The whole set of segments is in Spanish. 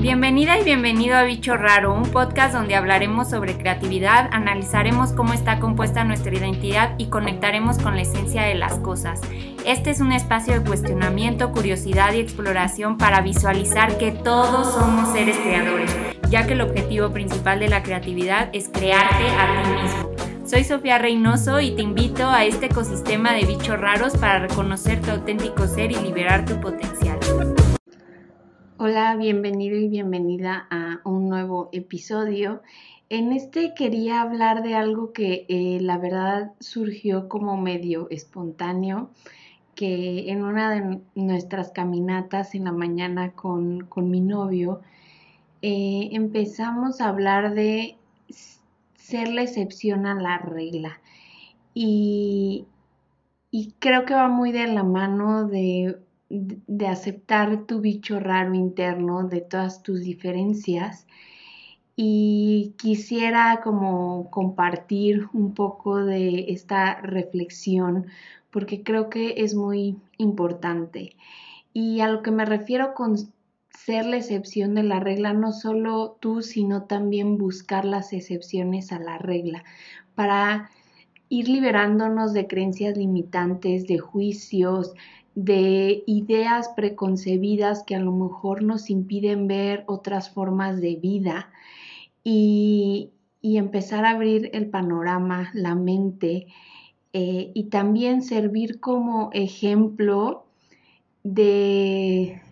Bienvenida y bienvenido a Bicho Raro, un podcast donde hablaremos sobre creatividad, analizaremos cómo está compuesta nuestra identidad y conectaremos con la esencia de las cosas. Este es un espacio de cuestionamiento, curiosidad y exploración para visualizar que todos somos seres creadores, ya que el objetivo principal de la creatividad es crearte a ti mismo. Soy Sofía Reynoso y te invito a este ecosistema de bichos raros para reconocer tu auténtico ser y liberar tu potencial. Hola, bienvenido y bienvenida a un nuevo episodio. En este quería hablar de algo que eh, la verdad surgió como medio espontáneo, que en una de nuestras caminatas en la mañana con, mi novio eh, empezamos a hablar de ser la excepción a la regla. y creo que va muy de la mano de de aceptar tu bicho raro interno, de todas tus diferencias. Y quisiera como compartir un poco de esta reflexión porque creo que es muy importante. Y a lo que me refiero con ser la excepción de la regla, no solo tú, sino también buscar las excepciones a la regla para ir liberándonos de creencias limitantes, de juicios, de ideas preconcebidas que a lo mejor nos impiden ver otras formas de vida y, empezar a abrir el panorama, la mente eh, y también servir como ejemplo de,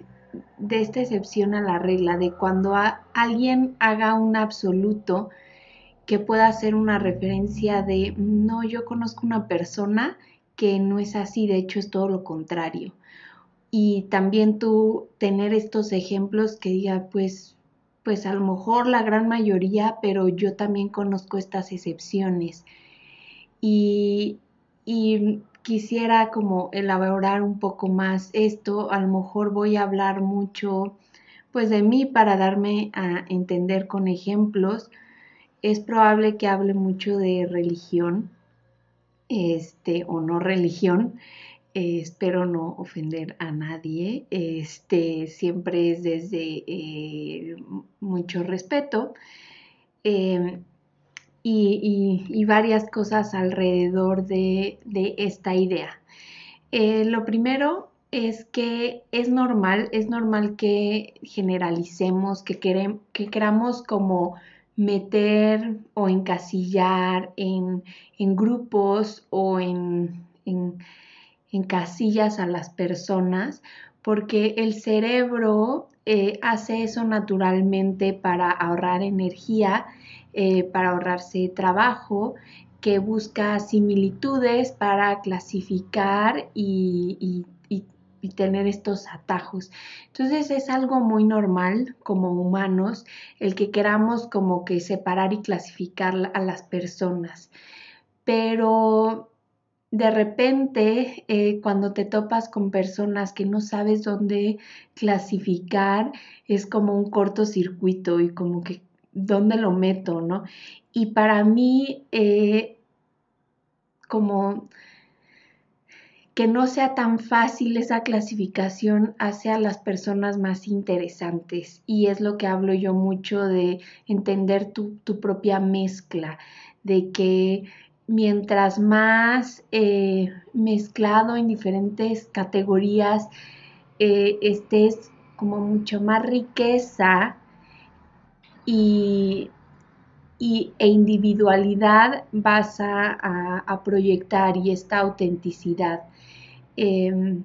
de esta excepción a la regla, de cuando alguien haga un absoluto que pueda ser una referencia de, no, yo conozco una persona que no es así, de hecho es todo lo contrario. Y también tú tener estos ejemplos que diga, pues, pues a lo mejor la gran mayoría, pero yo también conozco estas excepciones. Y, y quisiera como elaborar un poco más esto, a lo mejor voy a hablar mucho pues de mí para darme a entender con ejemplos. Es probable que hable mucho de religión, este, o no religión. Eh, espero no ofender a nadie. Este, siempre es desde eh, mucho respeto. Em, y, varias cosas alrededor de, esta idea. Eh, lo primero es que es normal, es normal que generalicemos, que, que queramos como meter o encasillar en, grupos o en, en, casillas a las personas, porque el cerebro eh, hace eso naturalmente para ahorrar energía, eh, para ahorrarse trabajo, que busca similitudes para clasificar y tener estos atajos. Entonces es algo muy normal como humanos el que queramos como que separar y clasificar a las personas. Pero de repente eh, cuando te topas con personas que no sabes dónde clasificar, es como un cortocircuito y como que dónde lo meto, ¿no? Y para mí, eh, como que no sea tan fácil esa clasificación hacia las personas más interesantes. Y es lo que hablo yo mucho de entender tu, propia mezcla, de que mientras más eh, mezclado en diferentes categorías eh, estés como mucho más riqueza y, e individualidad vas a proyectar y esta autenticidad. Em,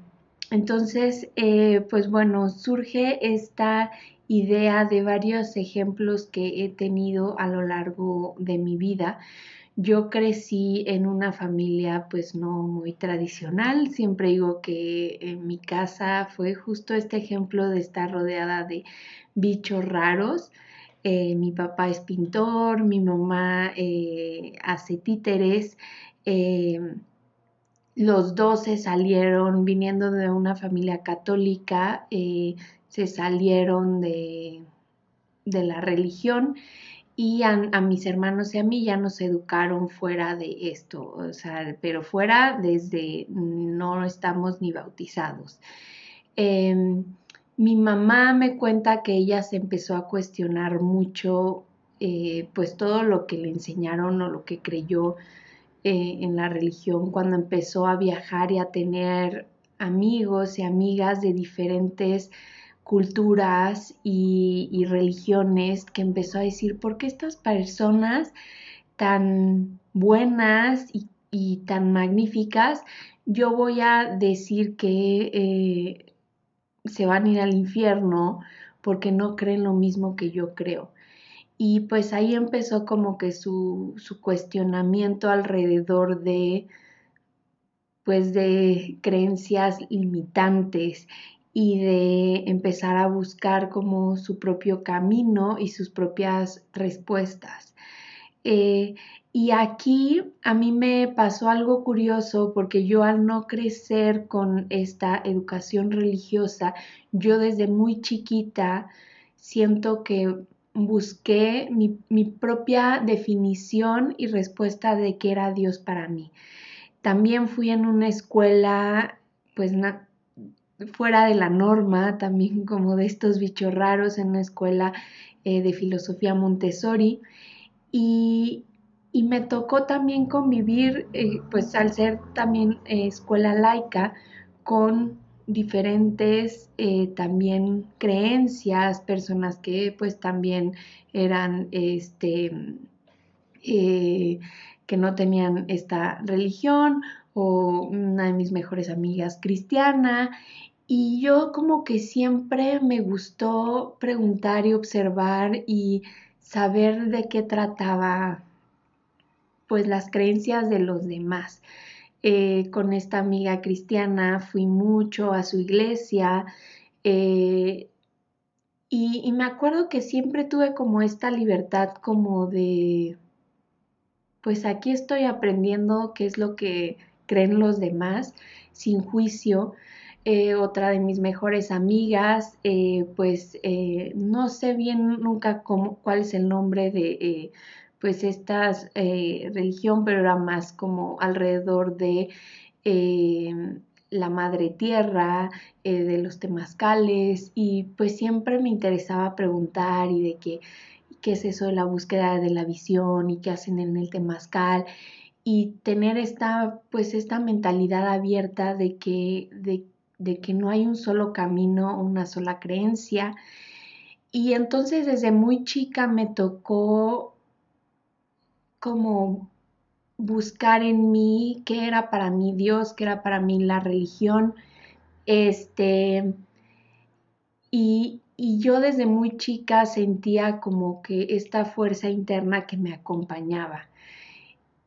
entonces, eh, pues bueno, surge esta idea de varios ejemplos que he tenido a lo largo de mi vida. Yo crecí en una familia pues no muy tradicional, siempre digo que en mi casa fue justo este ejemplo de estar rodeada de bichos raros. Eh, mi papá es pintor, mi mamá eh, hace títeres. Em, los dos se salieron, viniendo de una familia católica, eh, se salieron de, de, la religión y a, mis hermanos y a mí ya nos educaron fuera de esto, o sea, pero fuera desde no estamos ni bautizados. Em, mi mamá me cuenta que ella se empezó a cuestionar mucho eh, pues todo lo que le enseñaron o lo que creyó eh, en la religión cuando empezó a viajar y a tener amigos y amigas de diferentes culturas y, religiones que empezó a decir, ¿por qué estas personas tan buenas y, tan magníficas, yo voy a decir que eh, se van a ir al infierno porque no creen lo mismo que yo creo? Y pues ahí empezó como que su, su cuestionamiento alrededor de pues de creencias limitantes y de empezar a buscar como su propio camino y sus propias respuestas. Eh, y aquí a mí me pasó algo curioso porque yo al no crecer con esta educación religiosa, yo desde muy chiquita siento que busqué mi, propia definición y respuesta de qué era Dios para mí. También fui en una escuela pues fuera de la norma, también como de estos bichos raros en una escuela eh, de filosofía Montessori. Y, me tocó también convivir, eh, pues al ser también eh, escuela laica, con diferentes también creencias, personas que pues también eran este que no tenían esta religión o una de mis mejores amigas cristiana y yo como que siempre me gustó preguntar y observar y saber de qué trataba pues las creencias de los demás. Eh, con esta amiga cristiana fui mucho a su iglesia eh, y, me acuerdo que siempre tuve como esta libertad como de pues aquí estoy aprendiendo qué es lo que creen los demás sin juicio eh, otra de mis mejores amigas, pues no sé bien nunca cómo, cuál es el nombre de pues esta religión, pero era más como alrededor de la madre tierra, de los temazcales y pues siempre me interesaba preguntar y de qué, qué es eso de la búsqueda de la visión y qué hacen en el temazcal y tener esta pues esta mentalidad abierta de que de que no hay un solo camino, una sola creencia. Y entonces desde muy chica me tocó como buscar en mí qué era para mí Dios, qué era para mí la religión. Este, y, y yo desde muy chica sentía como que esta fuerza interna que me acompañaba.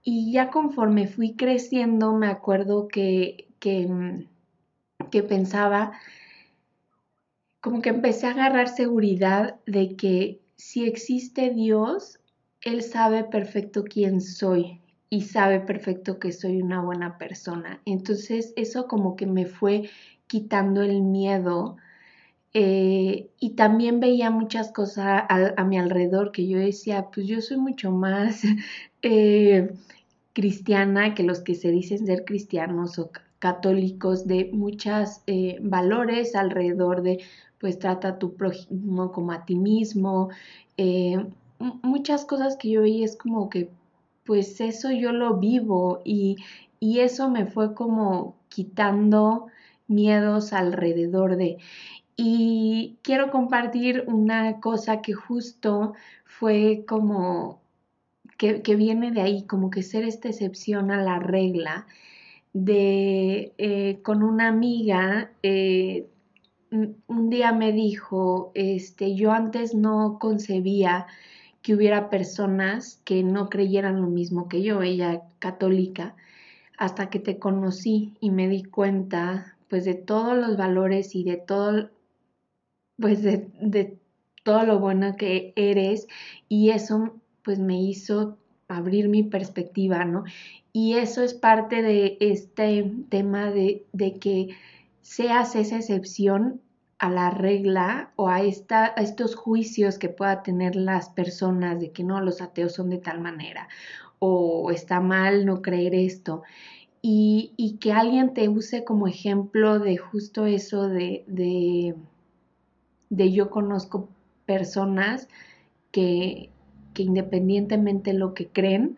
Y ya conforme fui creciendo, me acuerdo que, que mm, que pensaba, como que empecé a agarrar seguridad de que si existe Dios, Él sabe perfecto quién soy y sabe perfecto que soy una buena persona. Entonces eso como que me fue quitando el miedo eh, y también veía muchas cosas a, mi alrededor que yo decía, pues yo soy mucho más eh, cristiana que los que se dicen ser cristianos o católicos de muchos eh, valores alrededor de, pues trata a tu prójimo como a ti mismo, muchas cosas que yo veía es como que, pues eso yo lo vivo y, y eso me fue como quitando miedos alrededor de. Y quiero compartir una cosa que justo fue como que, que, viene de ahí, como que ser esta excepción a la regla de eh, con una amiga, eh, un día me dijo, este, yo antes no concebía que hubiera personas que no creyeran lo mismo que yo, ella católica, hasta que te conocí y me di cuenta pues de todos los valores y de todo pues de, de todo lo bueno que eres y eso pues me hizo abrir mi perspectiva, ¿no? Y eso es parte de este tema de, que seas esa excepción a la regla o a, a estos juicios que pueda tener las personas de que no, los ateos son de tal manera o está mal no creer esto. Y, que alguien te use como ejemplo de justo eso de, yo conozco personas que, que independientemente de lo que creen,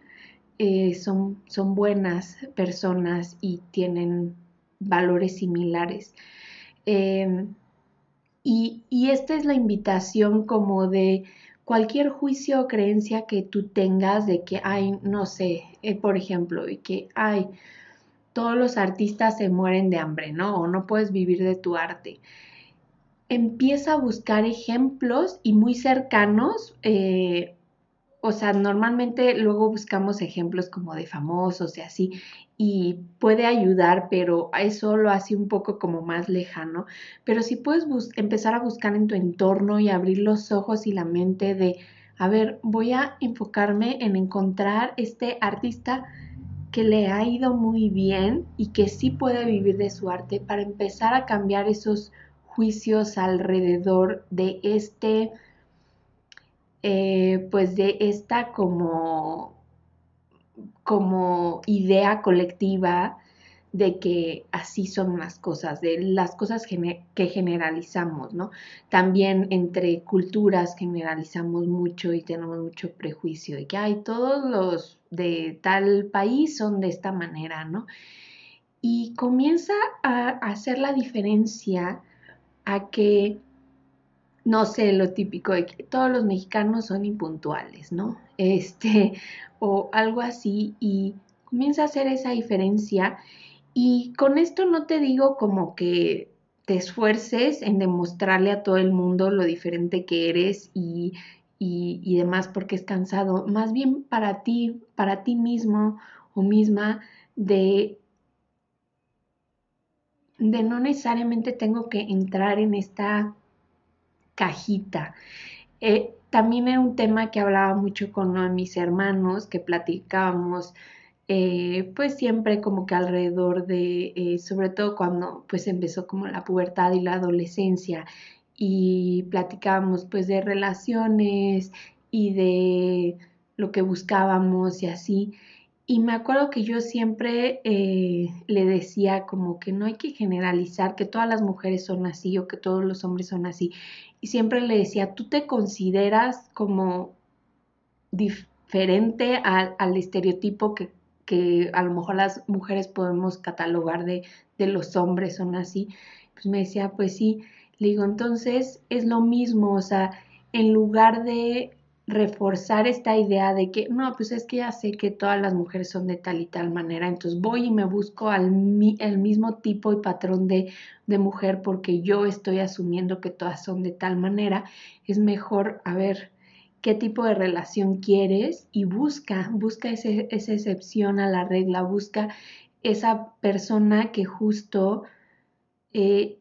eh, son, son buenas personas y tienen valores similares. Em, y, esta es la invitación como de cualquier juicio o creencia que tú tengas de que hay, no sé, eh, por ejemplo, y que hay, todos los artistas se mueren de hambre, ¿no? O no puedes vivir de tu arte. Empieza a buscar ejemplos y muy cercanos eh, o sea, normalmente luego buscamos ejemplos como de famosos y así, y puede ayudar, pero eso lo hace un poco como más lejano. Pero si puedes empezar a buscar en tu entorno y abrir los ojos y la mente de, a ver, voy a enfocarme en encontrar este artista que le ha ido muy bien y que sí puede vivir de su arte para empezar a cambiar esos juicios alrededor de este eh, pues de esta como, como idea colectiva de que así son las cosas, de las cosas que generalizamos, ¿no? También entre culturas generalizamos mucho y tenemos mucho prejuicio de que hay todos los de tal país son de esta manera, ¿no? Y comienza a hacer la diferencia a que no sé, lo típico de que todos los mexicanos son impuntuales, ¿no? Este, o algo así, y comienza a hacer esa diferencia. Y con esto no te digo como que te esfuerces en demostrarle a todo el mundo lo diferente que eres y, y, y demás porque es cansado, más bien para ti, para ti mismo o misma, de de no necesariamente tengo que entrar en esta cajita. Eh, también era un tema que hablaba mucho con uno de mis hermanos, que platicábamos eh, pues siempre como que alrededor de, eh, sobre todo cuando pues empezó como la pubertad y la adolescencia y platicábamos pues de relaciones y de lo que buscábamos y así. Y me acuerdo que yo siempre le decía como que no hay que generalizar que todas las mujeres son así o que todos los hombres son así siempre le decía, ¿tú te consideras como diferente al, estereotipo que, que, a lo mejor las mujeres podemos catalogar de, de los hombres son así? Pues me decía, pues sí, le digo, entonces es lo mismo, o sea, en lugar de reforzar esta idea de que, no, pues es que ya sé que todas las mujeres son de tal y tal manera, entonces voy y me busco al el mismo tipo y patrón de, de mujer porque yo estoy asumiendo que todas son de tal manera, es mejor, a ver, qué tipo de relación quieres y busca, busca ese, esa excepción a la regla, busca esa persona que justo eh,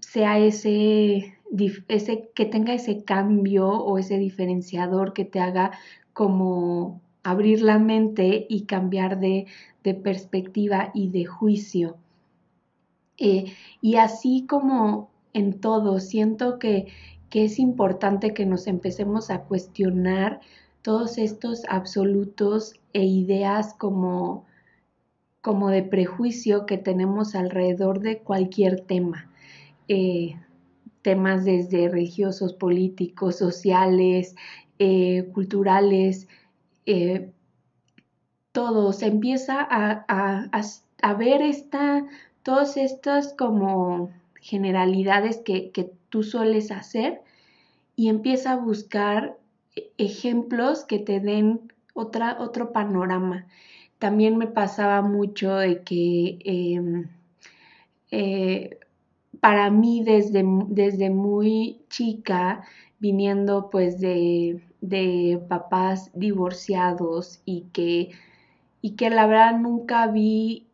sea ese ese, que tenga ese cambio o ese diferenciador que te haga como abrir la mente y cambiar de, perspectiva y de juicio. Eh, y así como en todo, siento que, que es importante que nos empecemos a cuestionar todos estos absolutos e ideas como, como de prejuicio que tenemos alrededor de cualquier tema. Eh, temas desde religiosos, políticos, sociales, eh, culturales, eh, todo, se empieza a, ver esta, todas estas como generalidades que, que tú sueles hacer y empieza a buscar ejemplos que te den otra, otro panorama. También me pasaba mucho de que em, eh, para mí desde, desde muy chica, viniendo pues de, de papás divorciados y que, y que la verdad nunca vi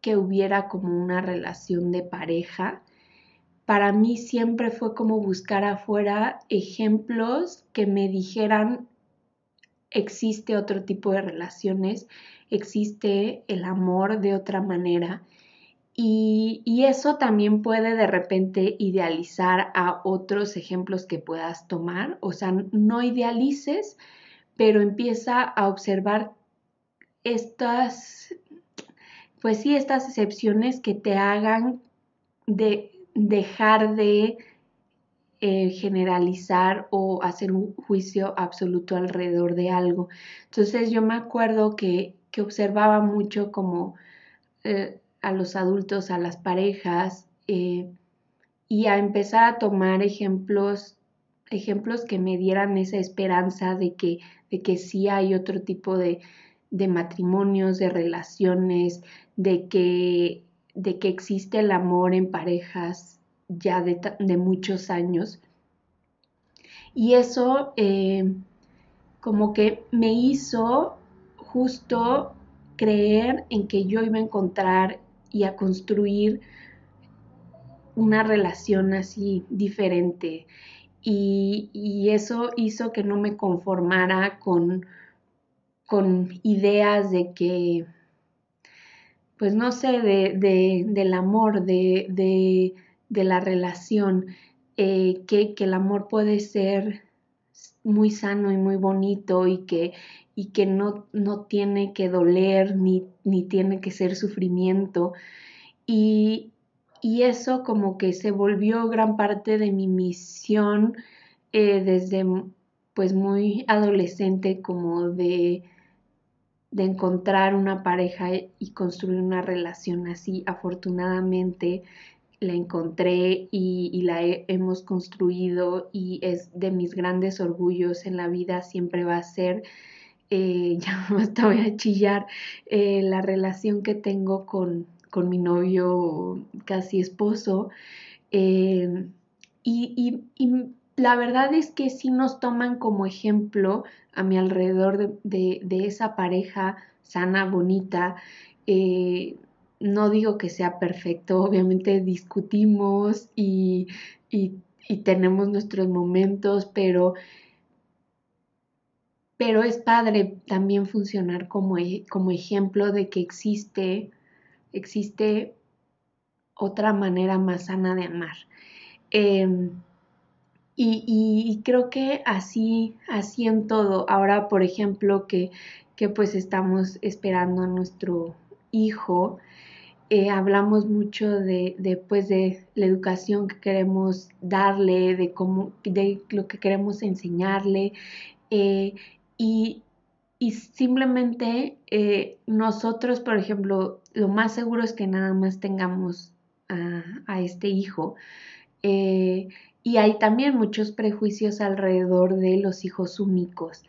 que hubiera como una relación de pareja, para mí siempre fue como buscar afuera ejemplos que me dijeran existe otro tipo de relaciones, existe el amor de otra manera y, eso también puede de repente idealizar a otros ejemplos que puedas tomar. O sea, no idealices, pero empieza a observar estas, pues sí, estas excepciones que te hagan de dejar de eh, generalizar o hacer un juicio absoluto alrededor de algo. Entonces yo me acuerdo que, observaba mucho como eh, a los adultos, a las parejas, eh, y a empezar a tomar ejemplos, ejemplos que me dieran esa esperanza de que, de que sí hay otro tipo de, de matrimonios, de relaciones, de que, de que existe el amor en parejas ya de, muchos años. Y eso eh, como que me hizo justo creer en que yo iba a encontrar y a construir una relación así diferente. Y, eso hizo que no me conformara con, con ideas de que, pues no sé, de, del amor, de, de, la relación, eh, que, que, el amor puede ser muy sano y muy bonito y que, y que no, no tiene que doler ni, ni tiene que ser sufrimiento. Y, y eso como que se volvió gran parte de mi misión eh, desde pues muy adolescente como de de encontrar una pareja y construir una relación así. Afortunadamente la encontré y, la hemos construido y es de mis grandes orgullos en la vida, siempre va a ser, eh, ya hasta voy a chillar, eh, la relación que tengo con, con, mi novio casi esposo. Eh, y, y, la verdad es que sí nos toman como ejemplo a mi alrededor de, esa pareja sana, bonita. No digo que sea perfecto, obviamente discutimos y, tenemos nuestros momentos, pero, pero es padre también funcionar como, e, como ejemplo de que existe, existe otra manera más sana de amar. Em, y, creo que así, así en todo. Ahora, por ejemplo, que, que pues estamos esperando a nuestro hijo, eh, hablamos mucho de, de, pues, de la educación que queremos darle, de, cómo, de lo que queremos enseñarle. Eh, y, y, simplemente eh, nosotros, por ejemplo, lo más seguro es que nada más tengamos a, a este hijo. Y hay también muchos prejuicios alrededor de los hijos únicos.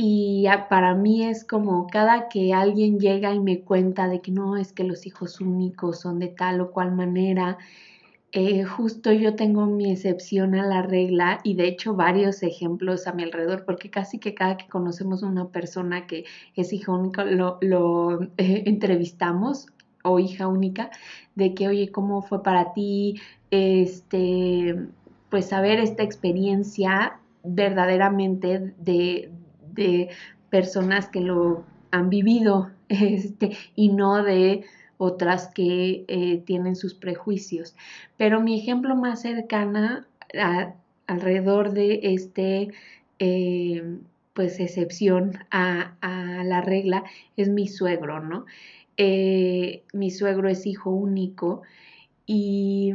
Y para mí es como cada que alguien llega y me cuenta de que no, es que los hijos únicos son de tal o cual manera, eh, justo yo tengo mi excepción a la regla y de hecho varios ejemplos a mi alrededor, porque casi que cada que conocemos una persona que es hijo único lo, lo eh, entrevistamos o hija única, de que, oye, ¿cómo fue para ti? Este, pues saber esta experiencia verdaderamente de, personas que lo han vivido este, y no de otras que eh, tienen sus prejuicios. Pero mi ejemplo más cercana alrededor de este, eh, pues, excepción a, la regla es mi suegro, ¿no? Eh, mi suegro es hijo único y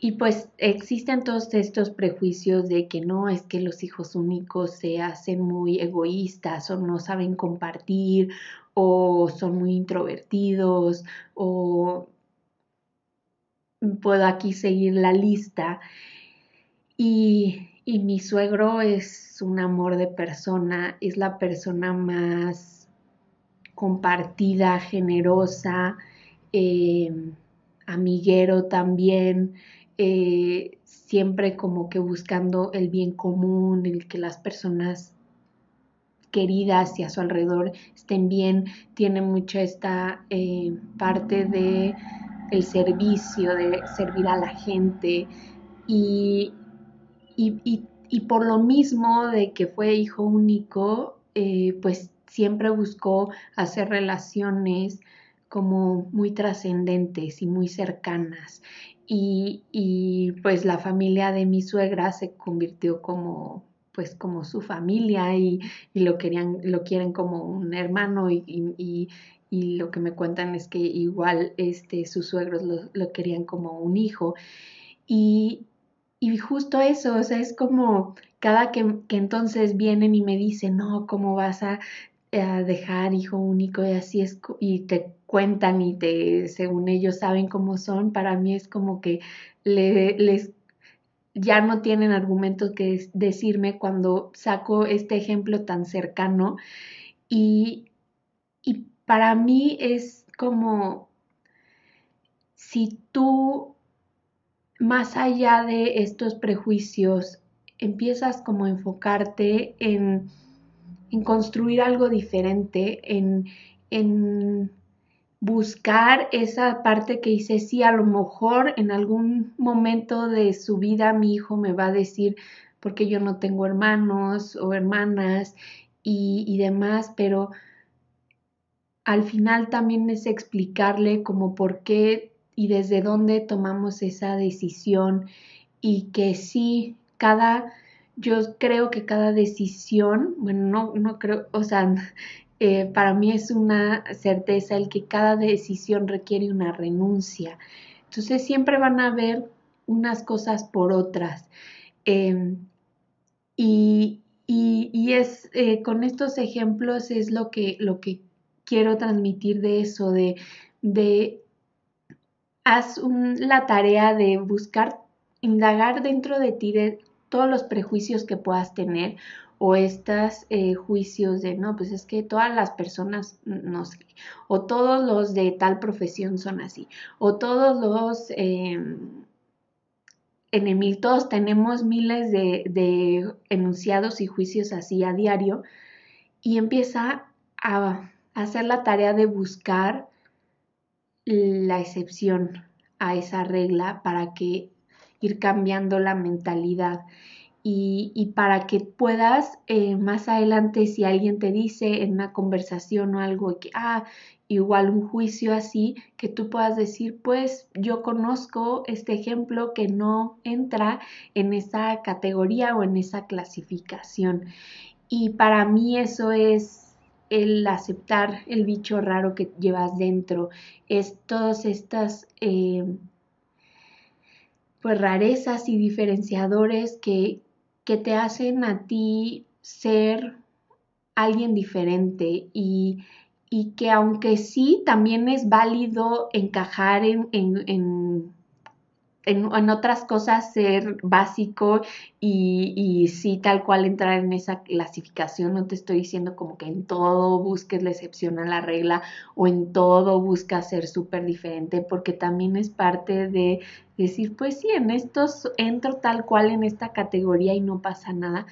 y pues existen todos estos prejuicios de que no es que los hijos únicos se hacen muy egoístas o no saben compartir o son muy introvertidos o puedo aquí seguir la lista. Y, y mi suegro es un amor de persona, es la persona más compartida, generosa, eh, amiguero también. Eh, siempre como que buscando el bien común, el que las personas queridas y a su alrededor estén bien, tiene mucho esta eh, parte de el servicio, de servir a la gente. Y, y, por lo mismo de que fue hijo único, eh, pues siempre buscó hacer relaciones como muy trascendentes y muy cercanas y, pues la familia de mi suegra se convirtió como pues como su familia y, lo querían, lo quieren como un hermano y, y, lo que me cuentan es que igual este, sus suegros lo, querían como un hijo. Y, y justo eso, o sea, es como cada que, que entonces vienen y me dicen, no, ¿cómo vas a, a, dejar hijo único? Y así es, y te cuentan y te, según ellos saben cómo son, para mí es como que le, les ya no tienen argumentos que decirme cuando saco este ejemplo tan cercano. Y, y para mí es como si tú más allá de estos prejuicios empiezas como a enfocarte en, en construir algo diferente, en, en buscar esa parte que dice, sí, a lo mejor en algún momento de su vida mi hijo me va a decir, porque yo no tengo hermanos o hermanas y, y demás, pero al final también es explicarle como por qué y desde dónde tomamos esa decisión y que sí, cada, yo creo que cada decisión, bueno, no, no creo, o sea, eh, para mí es una certeza el que cada decisión requiere una renuncia. Entonces siempre van a haber unas cosas por otras. Em, y, es eh, con estos ejemplos es lo que, lo que quiero transmitir de eso, de, de haz la tarea de buscar, indagar dentro de ti de todos los prejuicios que puedas tener o estos eh, juicios de, no, pues es que todas las personas, no sé, o todos los de tal profesión son así, o todos los em, enemigos, todos tenemos miles de, de enunciados y juicios así a diario, y empieza a hacer la tarea de buscar la excepción a esa regla para que ir cambiando la mentalidad y, para que puedas eh, más adelante si alguien te dice en una conversación o algo que, ah, igual un juicio así, que tú puedas decir, pues yo conozco este ejemplo que no entra en esa categoría o en esa clasificación. Y para mí eso es el aceptar el bicho raro que llevas dentro, es todas estas... Eh, pues rarezas y diferenciadores que, que te hacen a ti ser alguien diferente y, que aunque sí, también es válido encajar en, en, en, otras cosas, ser básico y, y, sí, tal cual entrar en esa clasificación. No te estoy diciendo como que en todo busques la excepción a la regla o en todo buscas ser súper diferente, porque también es parte de decir, pues sí, en estos entro tal cual en esta categoría y no pasa nada,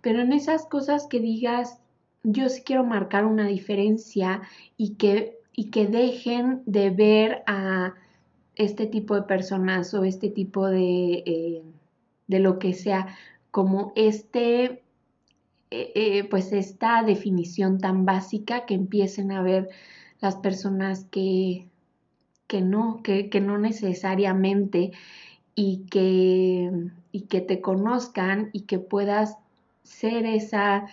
pero en esas cosas que digas, yo sí quiero marcar una diferencia y que, y que dejen de ver a este tipo de personas o este tipo de, eh, de lo que sea como este, eh, eh, pues esta definición tan básica que empiecen a ver las personas que que no, que, no necesariamente y que, y que te conozcan y que puedas ser esa,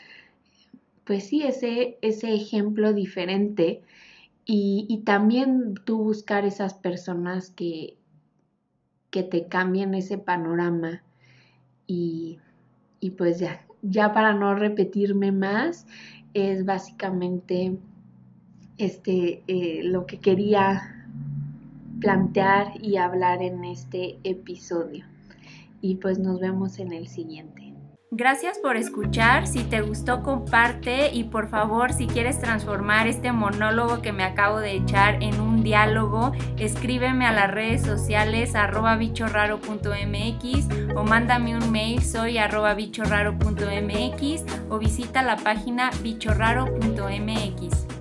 pues sí, ese, ese ejemplo diferente y, también tú buscar esas personas que, que te cambien ese panorama y, y pues ya, ya para no repetirme más, es básicamente este, eh, lo que quería plantear y hablar en este episodio. Y pues nos vemos en el siguiente. Gracias por escuchar, si te gustó comparte y por favor si quieres transformar este monólogo que me acabo de echar en un diálogo, escríbeme a las redes sociales arroba bichorraro.mx o mándame un mail soy arroba bichorraro.mx o visita la página bichorraro.mx.